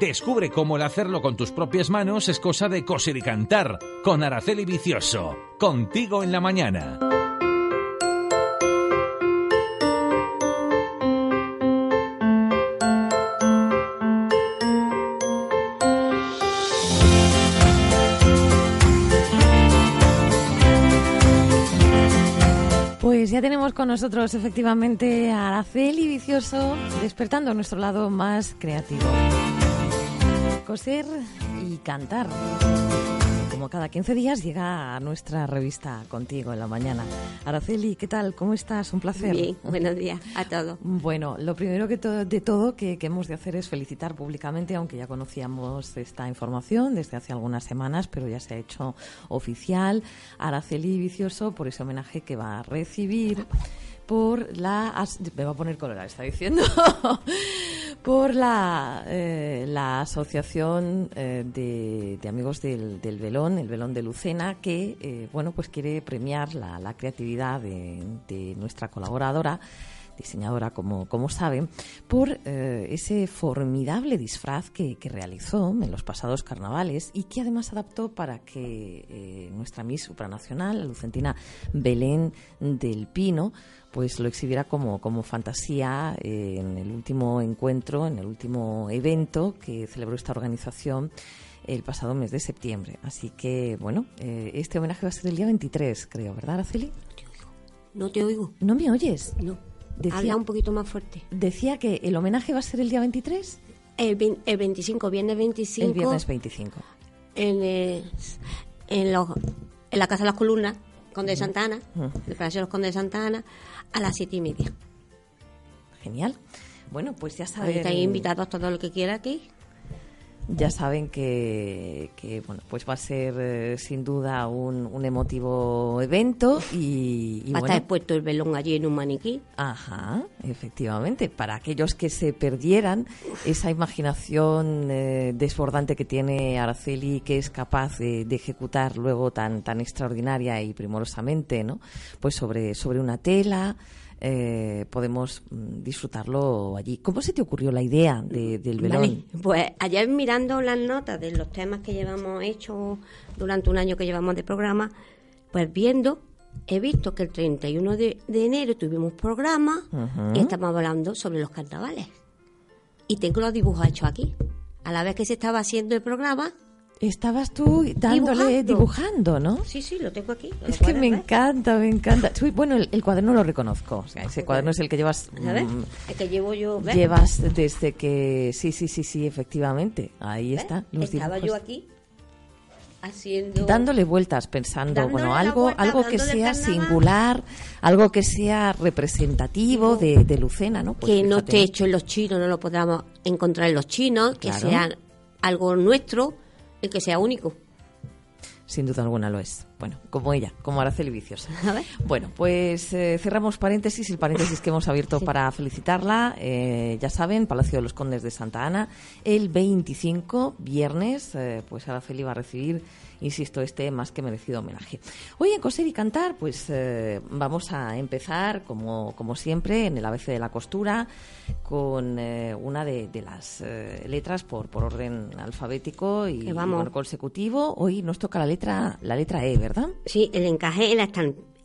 Descubre cómo el hacerlo con tus propias manos es cosa de coser y cantar. Con Araceli Vicioso. Contigo en la mañana. Pues ya tenemos con nosotros efectivamente a Araceli Vicioso, despertando nuestro lado más creativo. Coser y cantar. Como cada 15 días llega a nuestra revista Contigo en la mañana. Araceli, ¿qué tal? ¿Cómo estás? Un placer. Bien, buenos días a todos. Bueno, lo primero que de todo que, que, hemos de hacer es felicitar públicamente, aunque ya conocíamos esta información desde hace algunas semanas, pero ya se ha hecho oficial, Araceli Vicioso por ese homenaje que va a recibir por la me va a poner colorada está diciendo. Por la eh, la asociación eh, de, de, amigos del, del, velón el velón de Lucena que eh, bueno pues quiere premiar la, la creatividad de, de, nuestra colaboradora diseñadora como, como saben por ese formidable disfraz que, realizó en los pasados carnavales y que además adaptó para que nuestra Miss supranacional la lucentina Belén del Pino pues lo exhibiera como, como fantasía eh, en el último encuentro, en el último evento que celebró esta organización el pasado mes de septiembre. Así que, bueno, eh, este homenaje va a ser el día 23, creo, ¿verdad, Araceli? No te oigo. ¿No me oyes? No. Decía, Habla un poquito más fuerte. Decía que el homenaje va a ser el día 23. El, el 25, viernes 25. El viernes 25. En, el, en, los, en la Casa de las Columnas, Conde de Santa Ana, uh -huh. el Palacio de los Condes de Santa Ana, a las siete y media. Genial. Bueno, pues ya saben. Están invitados todo lo que quiera aquí. Ya saben que, que bueno, pues va a ser eh, sin duda un, un, emotivo evento y, y va a bueno, estar expuesto el velón allí en un maniquí. Ajá, efectivamente. Para aquellos que se perdieran esa imaginación eh, desbordante que tiene Araceli, que es capaz de, de, ejecutar luego tan tan extraordinaria y primorosamente, ¿no? Pues sobre sobre una tela eh, podemos disfrutarlo allí. ¿Cómo se te ocurrió la idea de, del velón? Vale, pues ayer mirando las notas de los temas que llevamos hechos durante un año que llevamos de programa, pues viendo, he visto que el 31 de, de enero tuvimos programa uh -huh. y estamos hablando sobre los carnavales. Y tengo los dibujos hechos aquí. A la vez que se estaba haciendo el programa, Estabas tú dándole, dibujando, dibujando ¿no? Sí, sí, lo tengo aquí. Es que me encanta, me encanta. Bueno, el, el, cuaderno lo reconozco. O sea, ese cuaderno es el que llevas. ¿Sabes? Mm, el que llevo yo. ¿ves? Llevas desde que. Sí, sí, sí, sí, efectivamente. Ahí ¿ves? está. Los Estaba dibujos. yo aquí haciendo. Dándole vueltas, pensando, bueno, algo, vuelta, algo que sea singular, algo que sea representativo de, de, Lucena, ¿no? Pues que fíjate. no esté hecho en los chinos, no lo podamos encontrar en los chinos, que sea algo nuestro y que sea único. Sin duda alguna lo es. Bueno, como ella, como Araceli ver. Bueno, pues eh, cerramos paréntesis, el paréntesis que hemos abierto Sí. para felicitarla. Eh, ya saben, Palacio de los Condes de Santa Ana, el 25, viernes, eh, pues Araceli va a recibir, insisto, este más que merecido homenaje. Hoy en Coser y Cantar, pues eh, vamos a empezar, como, como siempre, en el ABC de la costura, con eh, una de, de las eh, letras por, por orden alfabético y, vamos. bueno, consecutivo. Hoy nos toca la letra, la letra E, ¿verdad? Sí, el encaje en la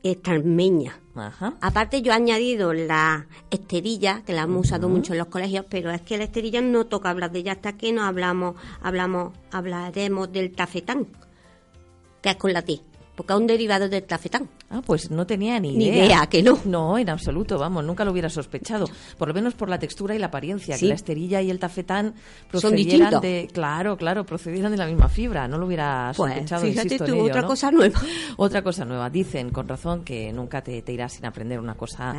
estalmeña. Ajá. Aparte yo he añadido la esterilla, que la hemos usado mucho en los colegios, pero es que la esterilla no toca hablar de ella hasta que no hablamos, hablamos, hablaremos del tafetán, que es con la T, porque es un derivado del tafetán. Ah, pues no tenía ni Ni idea. idea, que no. No, en absoluto, vamos, nunca lo hubiera sospechado. Por lo menos por la textura y la apariencia, Sí. que la esterilla y el tafetán procedieran de... Claro, claro, procedieran de la misma fibra. No lo hubiera Pues sospechado, fíjate insisto tú, en ello, otra ¿no? cosa nueva. Otra cosa nueva. Dicen, con razón, que nunca te, te irás sin aprender una cosa,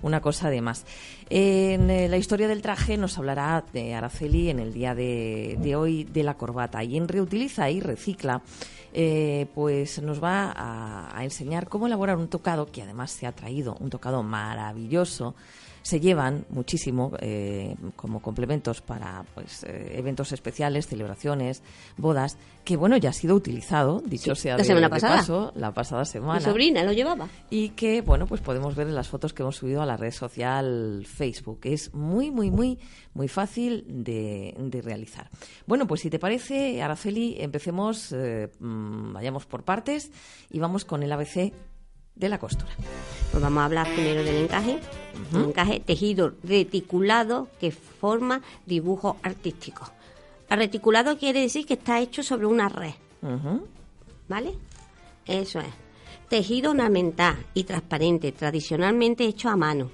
una cosa de más. En eh, la historia del traje nos hablará de Araceli en el día de, de hoy de la corbata. Y en Reutiliza y Recicla, eh, pues nos va a, a enseñar cómo elaborar un tocado, que además se ha traído un tocado maravilloso, se llevan muchísimo eh, como complementos para pues eh, eventos especiales, celebraciones, bodas, que bueno, ya ha sido utilizado, dicho sea la de, semana de pasada. paso, la pasada semana Mi sobrina lo llevaba. y que bueno pues podemos ver en las fotos que hemos subido a la red social Facebook es muy muy muy muy fácil de, de realizar bueno pues si te parece Araceli empecemos eh, mm, vayamos por partes y vamos con el ABC de la costura Pues vamos a hablar primero del encaje. Encaje tejido reticulado que forma dibujos artísticos. El reticulado quiere decir que está hecho sobre una red. ¿vale? Eso es. Tejido ornamental y transparente, tradicionalmente hecho a mano,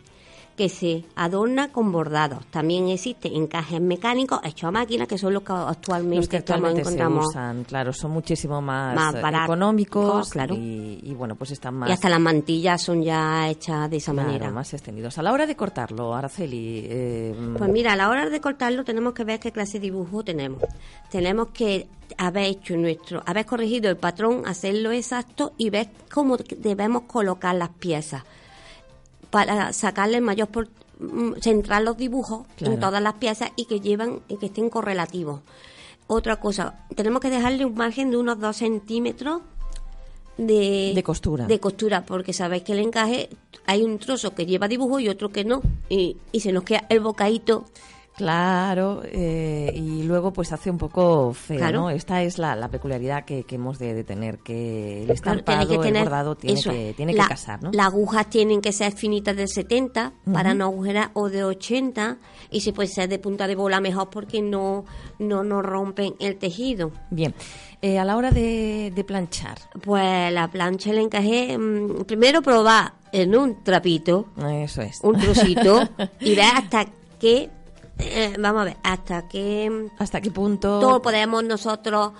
que se adorna con bordados. También existen encajes mecánicos hechos a máquina, que son los que actualmente, los que actualmente se encontramos. usan claro son muchísimo más, Más eh, baratos, económicos claro. y, y, bueno pues están más Y hasta las mantillas son ya hechas de esa claro, manera. más extendidos a la hora de cortarlo Araceli eh, Pues mira, a la hora de cortarlo tenemos que ver qué clase de dibujo tenemos. Tenemos que haber hecho nuestro, haber corregido el patrón, hacerlo exacto y ver cómo debemos colocar las piezas para sacarle el mayor por, mm, centrar los dibujos Claro. en todas las piezas y que llevan y que estén correlativos. Otra cosa, tenemos que dejarle un margen de unos 2 centímetros de, De costura. De costura, porque sabéis que el encaje hay un trozo que lleva dibujo y otro que no. Y, y se nos queda el bocadito. Claro, eh, y luego pues hace un poco feo, Claro. ¿no? Esta es la, la peculiaridad que, que hemos de, de tener, que el estampado, tiene que el bordado tiene eso que, tiene La- que casar, ¿no? Las agujas tienen que ser finitas de 70 para no agujerar o de 80 y si puede ser de punta de bola mejor porque no no nos rompen el tejido. Bien, eh, a la hora de, de planchar, Pues la plancha le encajé mm, primero probar en un trapito, eso es. un trocito y ver hasta qué eh, vamos a ver, hasta qué ¿Hasta qué punto? todo podemos nosotros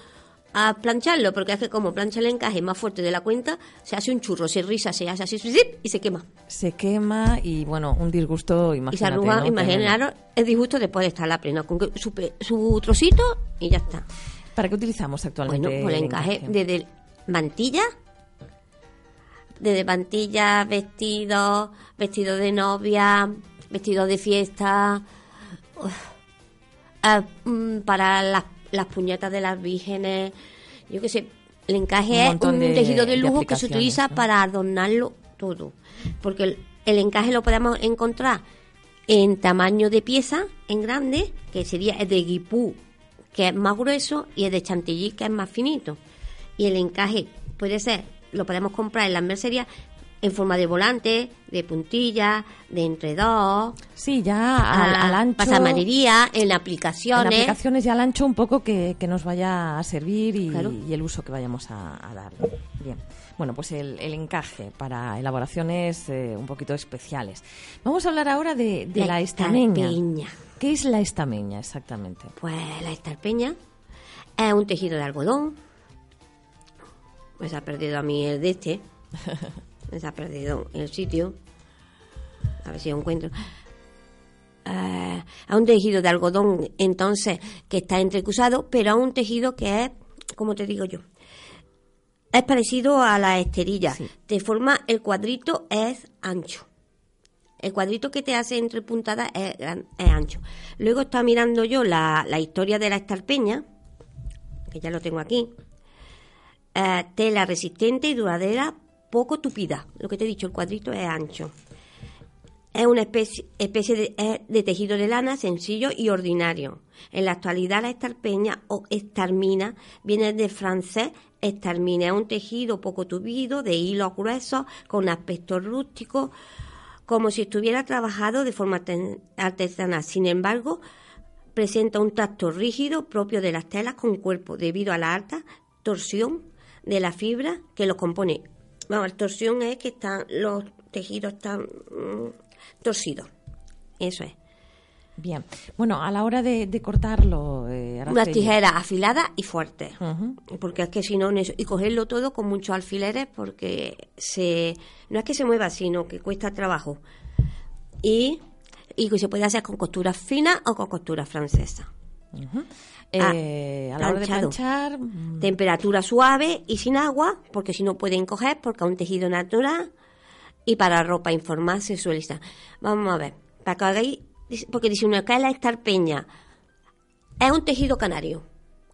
a plancharlo, porque es que como plancha el encaje más fuerte de la cuenta, se hace un churro, se risa, se hace así zip, y se quema. Se quema y, bueno, un disgusto, Y se imagínate, arruga, ¿no? imaginaros el disgusto después de estar la plena, con su, su trocito y ya está. ¿Para qué utilizamos actualmente Bueno, pues el encaje desde mantilla, desde mantilla, vestido, vestido de novia, vestido de fiesta, ah, mm, para las, las puñetas de las vírgenes, yo qué sé, el encaje Un es un de- tejido de de lujo que se utiliza ¿no? para adornarlo todo, porque el, el encaje lo podemos encontrar en tamaño de pieza, en grande, que sería el de guipú, que es más grueso, y el de chantilly, que es más finito. Y el encaje puede ser, lo podemos comprar en las mercerías en forma de volante, de puntilla, de entre dos, Sí, ya al, al ancho. pasamanería, en En aplicaciones. aplicaciones ya al ancho un poco que, que nos vaya a servir y, Claro. y el uso que vayamos a, a darle. Bien. Bueno, pues el, el encaje para elaboraciones eh, un poquito especiales. Vamos a hablar ahora de, de la, estameña. estarpeña. ¿Qué es la estameña exactamente? Pues la estarpeña es un tejido de algodón. Se ha perdido a mí el de este. Se ha perdido el sitio. A ver si lo encuentro. Eh, es un tejido de algodón, entonces, que está entrecruzado, pero es un tejido que es, como te digo yo, es parecido a la esterilla. Sí. De forma, el cuadrito es ancho. El cuadrito que te hace entre puntadas es ancho. Luego está mirando yo la, la historia de la estarpeña, que ya lo tengo aquí. Eh, tela resistente y duradera, poco tupida. Lo que te he dicho, el cuadrito es ancho. Es una especie, de, tejido de lana sencillo y ordinario. En la actualidad la estarpeña o estarmina viene del francés estarmina. Es un tejido poco tubido, de hilos gruesos, con aspecto rústico, como si estuviera trabajado de forma artesanal. Sin embargo, presenta un tacto rígido propio de las telas con cuerpo debido a la alta torsión de la fibra que lo compone. Vamos, la torsión es que están los tejidos están mm, torcidos. Eso es. Bien. Bueno, a la hora de, de cortarlo, eh, Unas Araceli, tijeras afiladas y fuertes. Porque es que si no, y cogerlo todo con muchos alfileres porque se no es que se mueva, sino que cuesta trabajo. Y, y que se puede hacer con costuras finas o con costuras francesas. Eh, a la hora de planchar, mm, Temperatura suave y sin agua, porque si no pueden coger, porque es un tejido natural. Y para ropa informal se suele estar. Vamos a ver. para que hagáis, porque dice uno, ¿qué es la estarpeña? Es un tejido canario.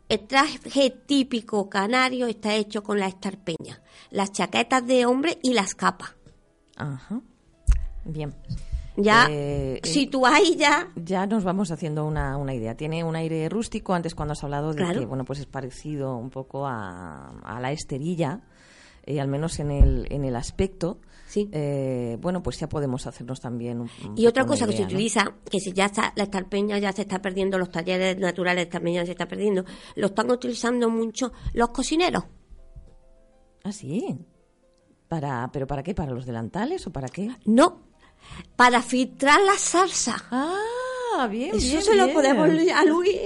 El traje típico canario está hecho con la estarpeña, las chaquetas de hombre y las capas. Ajá. Bien. Ya, Eh, si tú hay ya, Ya nos vamos haciendo una, una idea. Tiene un aire rústico. Antes cuando has hablado de Claro. que bueno pues es parecido un poco a, a la esterilla, eh, al menos en el, en el aspecto. Sí. Eh, bueno, pues ya podemos hacernos también un, un Y otra cosa que se utiliza, que si ya está, la estarpeña ya se está perdiendo, los talleres naturales de estarpeña se está perdiendo, lo están utilizando mucho los cocineros. Ah, sí. Para, ¿Pero para qué? ¿Para los delantales o para qué? No, para filtrar la salsa. Ah, bien, Eso bien, se lo podemos a Luis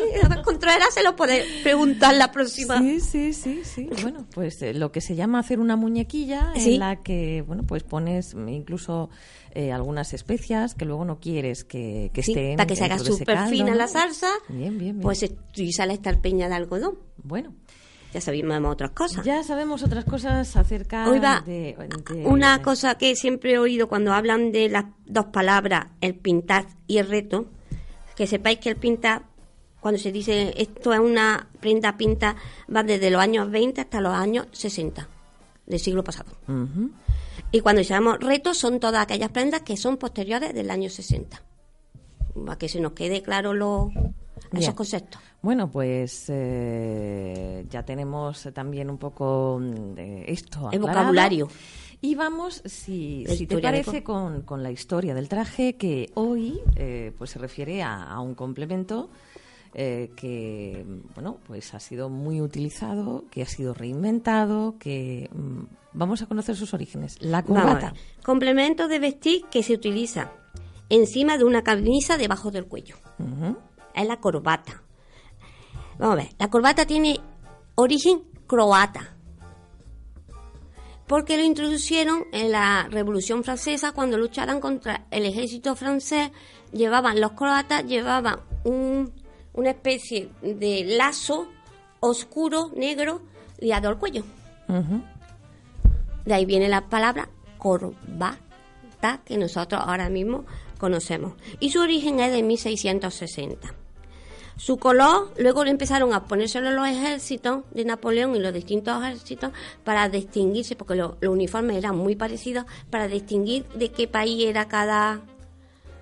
Contreras se lo puede preguntar la próxima. Sí, sí, sí, sí. Bueno, pues eh, lo que se llama hacer una muñequilla Sí. en la que, bueno, pues pones incluso eh, algunas especias que luego no quieres que, que Sí, estén para que se haga súper fina la salsa, Bien, bien, bien. pues utiliza la estarpeña de algodón. bueno, Ya sabemos otras cosas. ya sabemos otras cosas acerca Hoy va de, de- una cosa que siempre he oído cuando hablan de las dos palabras, el pintar y el reto, que sepáis que el pintar, cuando se dice esto es una prenda pinta, va desde los años 20 hasta los años 60 del siglo pasado. Y cuando llamamos retos son todas aquellas prendas que son posteriores del año 60. Para que se nos quede claro lo, esos Bien. conceptos. Bueno, pues eh, ya tenemos también un poco mm, de esto. El aclarado. vocabulario. Y vamos, si, si te parece, con, con la historia del traje, que hoy eh, pues se refiere a, a un complemento eh, que bueno pues ha sido muy utilizado, que ha sido reinventado, que mm, vamos a conocer sus orígenes. La corbata. Complemento de vestir que se utiliza encima de una camisa debajo del cuello. Es la corbata. Vamos a ver, la corbata tiene origen croata. Porque lo introducieron en la Revolución Francesa cuando lucharan contra el ejército francés. Llevaban, los croatas llevaban un- una especie de lazo oscuro, negro, liado al cuello. De ahí viene la palabra corbata que nosotros ahora mismo conocemos. Y su origen es de 1660. Su color, luego empezaron a ponérselo los ejércitos de Napoleón y los distintos ejércitos para distinguirse, porque lo- los uniformes eran muy parecidos, para distinguir de qué país era cada,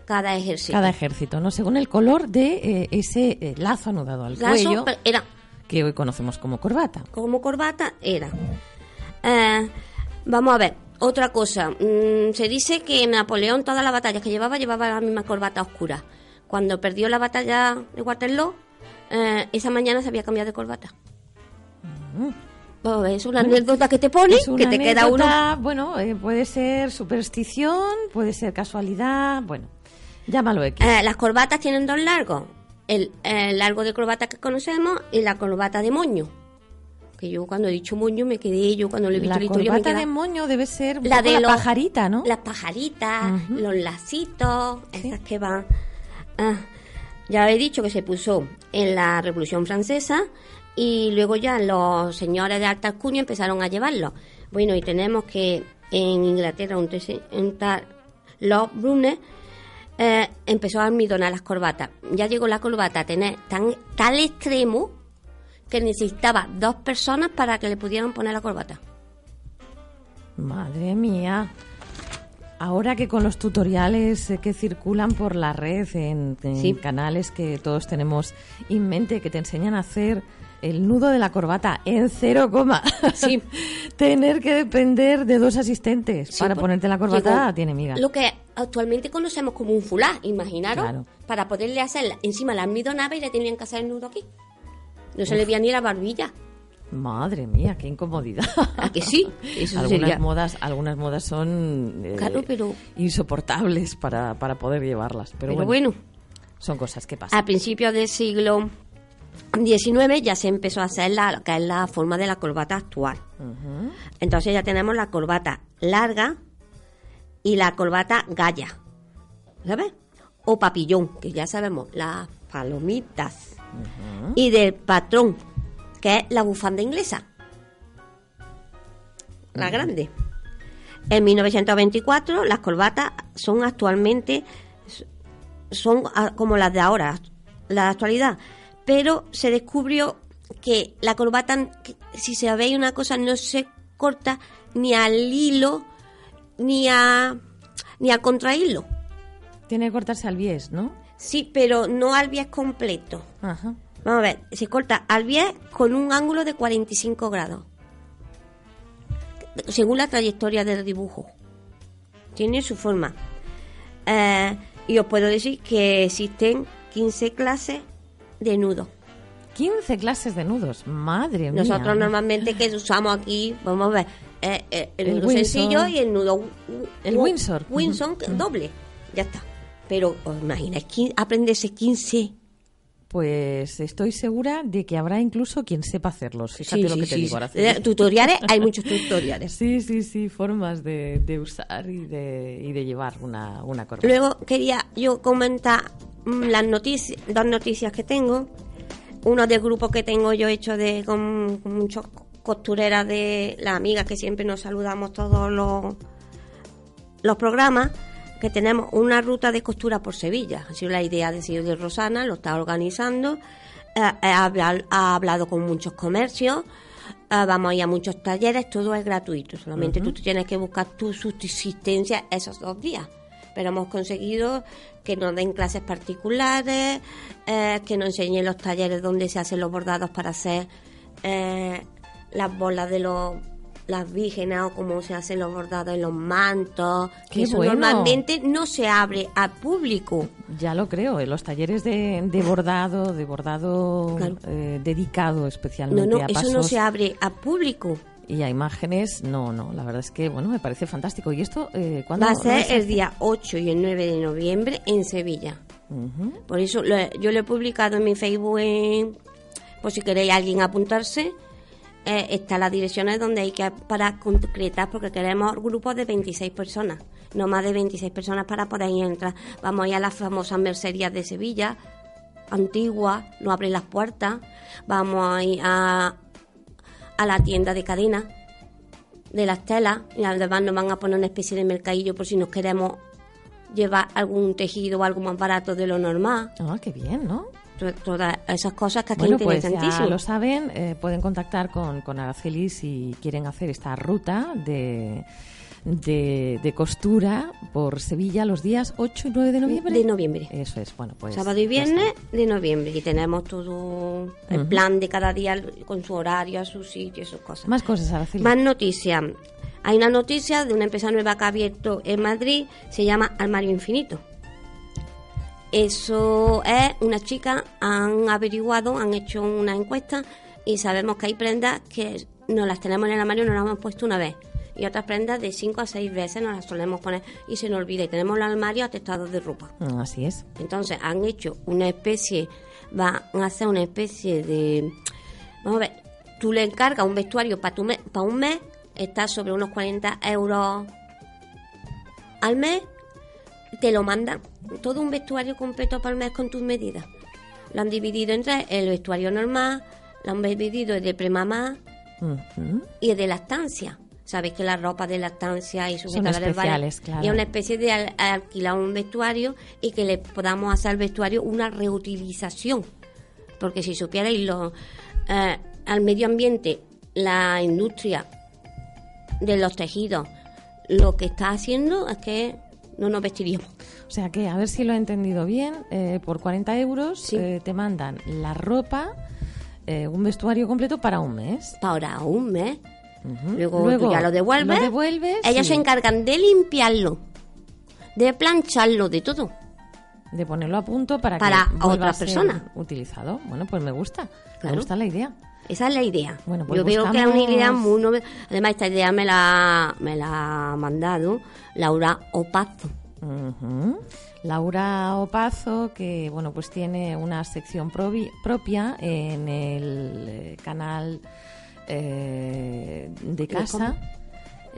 cada ejército. Cada ejército, ¿no? Según el color de eh, ese eh, lazo anudado al Lazo, cuello, era que hoy conocemos como corbata. como corbata era. Eh, vamos a ver, otra cosa. Mm, se dice que Napoleón, todas las batallas que llevaba, llevaba la misma corbata oscura. Cuando perdió la batalla de Waterloo, eh, esa mañana se había cambiado de corbata. A ver, es una anécdota que te pone, que te queda uno. Bueno, eh, puede ser superstición, puede ser casualidad, bueno, llámalo X. Eh, las corbatas tienen dos largos. El, el largo de corbata que conocemos y la corbata de moño. Que yo cuando he dicho moño me quedé, yo cuando lo he visto la corbata queda- de moño debe ser la de la los- pajarita, ¿no? Las pajaritas, los lacitos, esas que van. Ah, ya he dicho que se puso en la Revolución Francesa y luego ya los señores de alta alcurnia empezaron a llevarlo. Bueno, y tenemos que en Inglaterra un, un tal Lord Brunner eh, empezó a almidonar las corbatas. Ya llegó la corbata a tener tan, tal extremo que necesitaba dos personas para que le pudieran poner la corbata. Madre mía. Ahora que con los tutoriales eh, que circulan por la red en, en Sí. canales que todos tenemos en mente que te enseñan a hacer el nudo de la corbata en cero coma. Sí. Tener que depender de dos asistentes Sí, para por- ponerte la corbata llegó tiene miga. Lo que actualmente conocemos como un fulá, imaginaros, Claro. para poderle hacer encima la almidonaba y le tenían que hacer el nudo aquí. No se le veía ni la barbilla. Madre mía, qué incomodidad. ¿A que sí? Eso algunas sería- modas, algunas modas son eh, Claro, pero- insoportables para, para poder llevarlas. Pero, Pero, bueno, bueno, son cosas que pasan. a principios del siglo XIX ya se empezó a hacer la, que es la forma de la corbata actual. Entonces ya tenemos la corbata larga y la corbata galla. ¿Sabes? O papillón, que ya sabemos, las palomitas. Y del patrón, que es la bufanda inglesa. La grande. En 1924 las corbatas son actualmente son ah, como las de ahora, la actualidad. Pero se descubrió que la corbata, si se veis una cosa, no se corta ni al hilo ni a ni a contrahilo. Tiene que cortarse al bies, ¿no? Sí, pero no al bies completo. Ajá. Vamos a ver, se corta al bies con un ángulo de 45 grados. Según la trayectoria del dibujo. Tiene su forma. Eh, y os puedo decir que existen 15 clases de nudos. 15 clases de nudos, madre mía. Nosotros normalmente que usamos aquí, vamos a ver, eh, eh, el, nudo sencillo y el nudo... El Windsor. Windsor doble, ya está. Pero os imagináis, aprenderse 15 pues estoy segura de que habrá incluso quien sepa hacerlos. Fíjate lo que te digo. Eh, tutoriales, hay muchos tutoriales. Sí, sí, sí, formas de, usar y de, y de llevar una, una Luego quería yo comentar mm, las noticias, dos noticias que tengo. Uno del grupo que tengo yo hecho de con, muchas costureras de las amigas que siempre nos saludamos todos los, los programas que tenemos una ruta de costura por Sevilla. Ha sido la idea de señor de Rosana, lo está organizando. Eh, eh, ha, hablado con muchos comercios. Eh, vamos a ir a muchos talleres, todo es gratuito. Solamente tú tienes que buscar tu subsistencia esos dos días. Pero hemos conseguido que nos den clases particulares, que nos enseñen los talleres donde se hacen los bordados para hacer las bolas de los las vírgenes o cómo se hacen los bordados en los mantos, que eso normalmente no se abre al público. Ya lo creo, en los talleres de, bordado, de bordado eh, dedicado especialmente no, no, a eso no se abre al público. Y a imágenes, no, no, la verdad es que, bueno, me parece fantástico. ¿Y esto eh, cuándo? Va a ser el día 8 y el 9 de noviembre en Sevilla. Por eso yo lo he publicado en mi Facebook, por si queréis alguien apuntarse eh, está las direcciones donde hay que para concretar porque queremos grupos de 26 personas, no más de 26 personas para poder entrar. Vamos a ir a las famosas mercerías de Sevilla, antiguas, no abren las puertas. Vamos a ir a, a la tienda de cadena de las telas y además nos van a poner una especie de mercadillo por si nos queremos llevar algún tejido o algo más barato de lo normal. Ah, qué bien, ¿no? Todas esas cosas que aquí bueno, pues ya lo saben, eh, pueden contactar con, con Araceli si quieren hacer esta ruta de, de, costura por Sevilla los días 8 y 9 de noviembre. De noviembre. Eso es, bueno, pues. Sábado y viernes de noviembre. Y tenemos todo el plan de cada día con su horario, su sitio sus cosas. Más cosas, Araceli. Más noticias. Hay una noticia de una empresa nueva que ha abierto en Madrid, se llama Armario Infinito. Eso es, una chica han averiguado, han hecho una encuesta y sabemos que hay prendas que no las tenemos en el armario, no las hemos puesto una vez. Y otras prendas de 5 a 6 veces nos las solemos poner y se nos olvida. Y tenemos el armario atestado de ropa. Mm, así es. Entonces han hecho una especie, van a hacer una especie de. Vamos a ver, tú le encargas un vestuario para para un mes, está sobre unos 40 euros al mes te lo mandan todo un vestuario completo para el mes con tus medidas. Lo han dividido entre el vestuario normal, lo han dividido el de premamá y el de lactancia. Sabes que la ropa de lactancia y sus especiales, claro. Y es una especie de alquilar un vestuario y que le podamos hacer al vestuario una reutilización. Porque si supierais lo, eh, al medio ambiente, la industria de los tejidos, lo que está haciendo es que no nos vestiríamos. O sea que, a ver si lo he entendido bien, eh, por 40 euros eh, te mandan la ropa, eh, un vestuario completo para un mes. Para un mes. Luego, ya lo devuelves. Ellos se encargan de limpiarlo, de plancharlo, de todo. De ponerlo a punto para, para que otra persona. utilizado. Bueno, pues me gusta. Me gusta la idea. Esa es la idea. Bueno, pues Yo veo que es una idea muy Además, esta idea me la, me la ha mandado Laura Opazo. Laura Opazo, que bueno, pues tiene una sección propia en el eh, canal eh, de casa.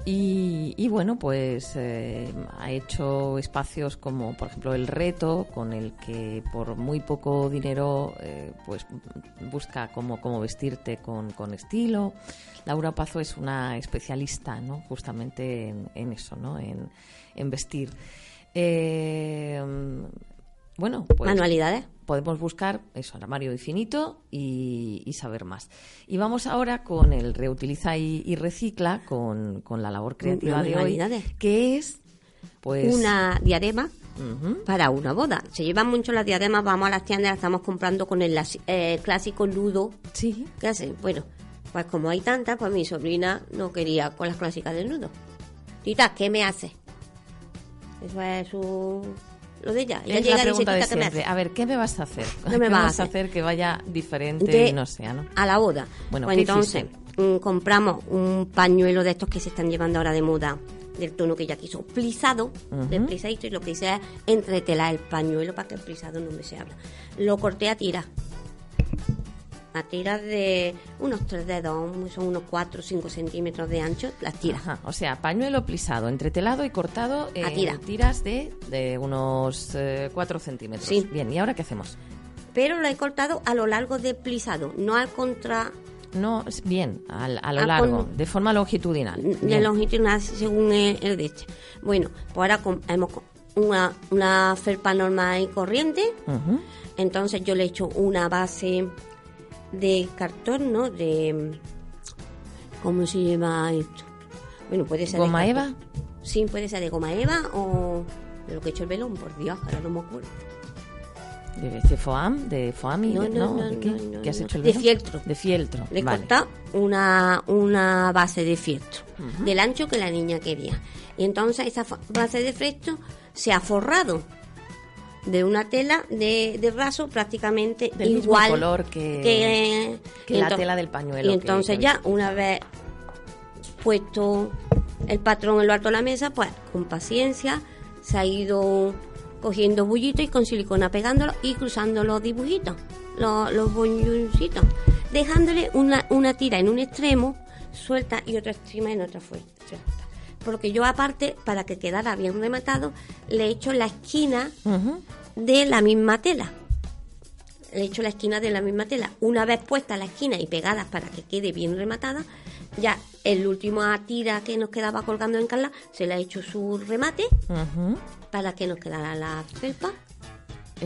Y, bueno, pues eh, ha hecho espacios como, por ejemplo, el reto, con el que por muy poco dinero eh, pues busca cómo, cómo vestirte con, con, estilo. Laura Pazo es una especialista, ¿no? Justamente en, eso, ¿no? En, en vestir. Eh, bueno, pues manualidades. podemos buscar eso, armario infinito y, y saber más. Y vamos ahora con el reutiliza y, y recicla, con, con la labor creativa de hoy, Manualidades. que es pues Una diadema para una boda. Se llevan mucho las diademas, vamos a las tiendas, las estamos comprando con el eh, clásico nudo. Sí, ¿Qué hacen? Bueno, pues como hay tantas, pues mi sobrina no quería con las clásicas del nudo. Tita, ¿qué me hace? Eso es su... lo de ella. Ella es llega la y dice, pregunta de "Tita, ¿qué me siempre. hace?". A ver, ¿qué me vas a hacer? ¿Qué me vas a vas a hacer? hacer que vaya diferente De- y no sea, no? a la boda. Bueno, pues ¿qué entonces mm, compramos un pañuelo de estos que se están llevando ahora de moda del tono que ella quiso, plisado, Ujú. plisadito, y lo que hice es entretelar el pañuelo para que el plisado no me se abra. Lo corté a tiras. A tiras de unos tres dedos, son unos 4 o 5 centímetros de ancho, las tiras. Ajá, o sea, pañuelo plisado, entretelado y cortado en A tira. tiras de, de unos 4 centímetros. Sí. Bien, ¿y ahora qué hacemos? Pero lo he cortado a lo largo del plisado, no al contra No, bien, al- a lo largo, con- de forma longitudinal. de Bien. longitudinal según el, el de este. Bueno, pues ahora hemos una, una felpa normal y corriente. Entonces yo le echo una base de cartón, ¿no? De... ¿Cómo se llama esto? Bueno, puede ser ¿Goma de eva? Sí, puede ser de goma eva o de lo que he hecho el velón, por Dios, ahora no me acuerdo. De, de foam, de foami, No, de- no, no, ¿de qué? no, no, ¿Qué has no. hecho el De fieltro. De fieltro, Le vale. cortado una, una base de fieltro, del ancho que la niña quería. Y entonces esa base de fieltro se ha forrado de una tela de, de raso prácticamente Del mismo igual color que- que, que la tela del pañuelo Y entonces ya, una vez puesto el patrón en lo alto de la mesa, pues con paciencia se ha ido cogiendo bullitos y con silicona pegándolo y cruzando los dibujitos, los, los boñoncitos, dejándole una, una tira en un extremo suelta y otra extrema en otra fuerte. Porque yo aparte, para que quedara bien rematado, le he hecho la esquina de la misma tela. Le he hecho la esquina de la misma tela. Una vez puesta la esquina y pegadas para que quede bien rematada, ya el último tira que nos quedaba colgando en Carla, se le ha hecho su remate para que nos quedara la felpa.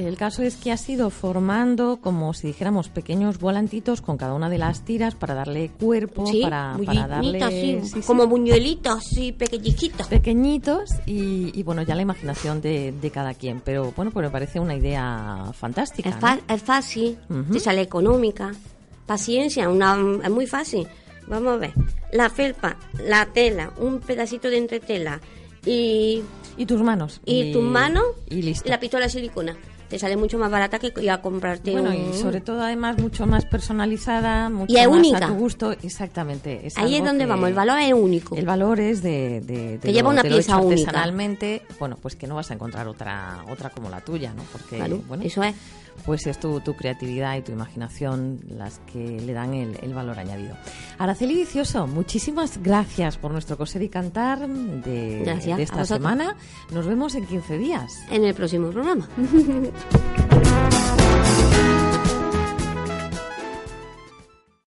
El caso es que has ido formando, como si dijéramos, pequeños volantitos con cada una de las tiras para darle cuerpo, Sí, para, para darle... sí, sí, sí, como buñuelitos, sí, pequeñiquitos. pequeñitos y, y, bueno, ya la imaginación de, de cada quien. Pero bueno, pues me parece una idea fantástica. Es, ¿no? fa- es fácil, te sale económica. Paciencia, una, es muy fácil. Vamos a ver. La felpa, la tela, un pedacito de entretela y, Y tus manos. y, tus manos Y listo. la pistola de silicona. Te sale mucho más barata que ir a comprarte Bueno, un... y sobre todo además mucho más personalizada, mucho Y es más única. a tu gusto. Exactamente. es Ahí es donde que- vamos, el valor es único. El valor es de, de, de Que lleva una de lo pieza hecho única. artesanalmente, bueno, pues que no vas a encontrar otra otra como la tuya, ¿no? Porque, Claro, bueno, eso es. Pues es tu, tu creatividad y tu imaginación las que le dan el, el valor añadido. Araceli Vicioso, muchísimas gracias por nuestro coser y cantar de, esta semana. Nos vemos en 15 días. En el próximo programa.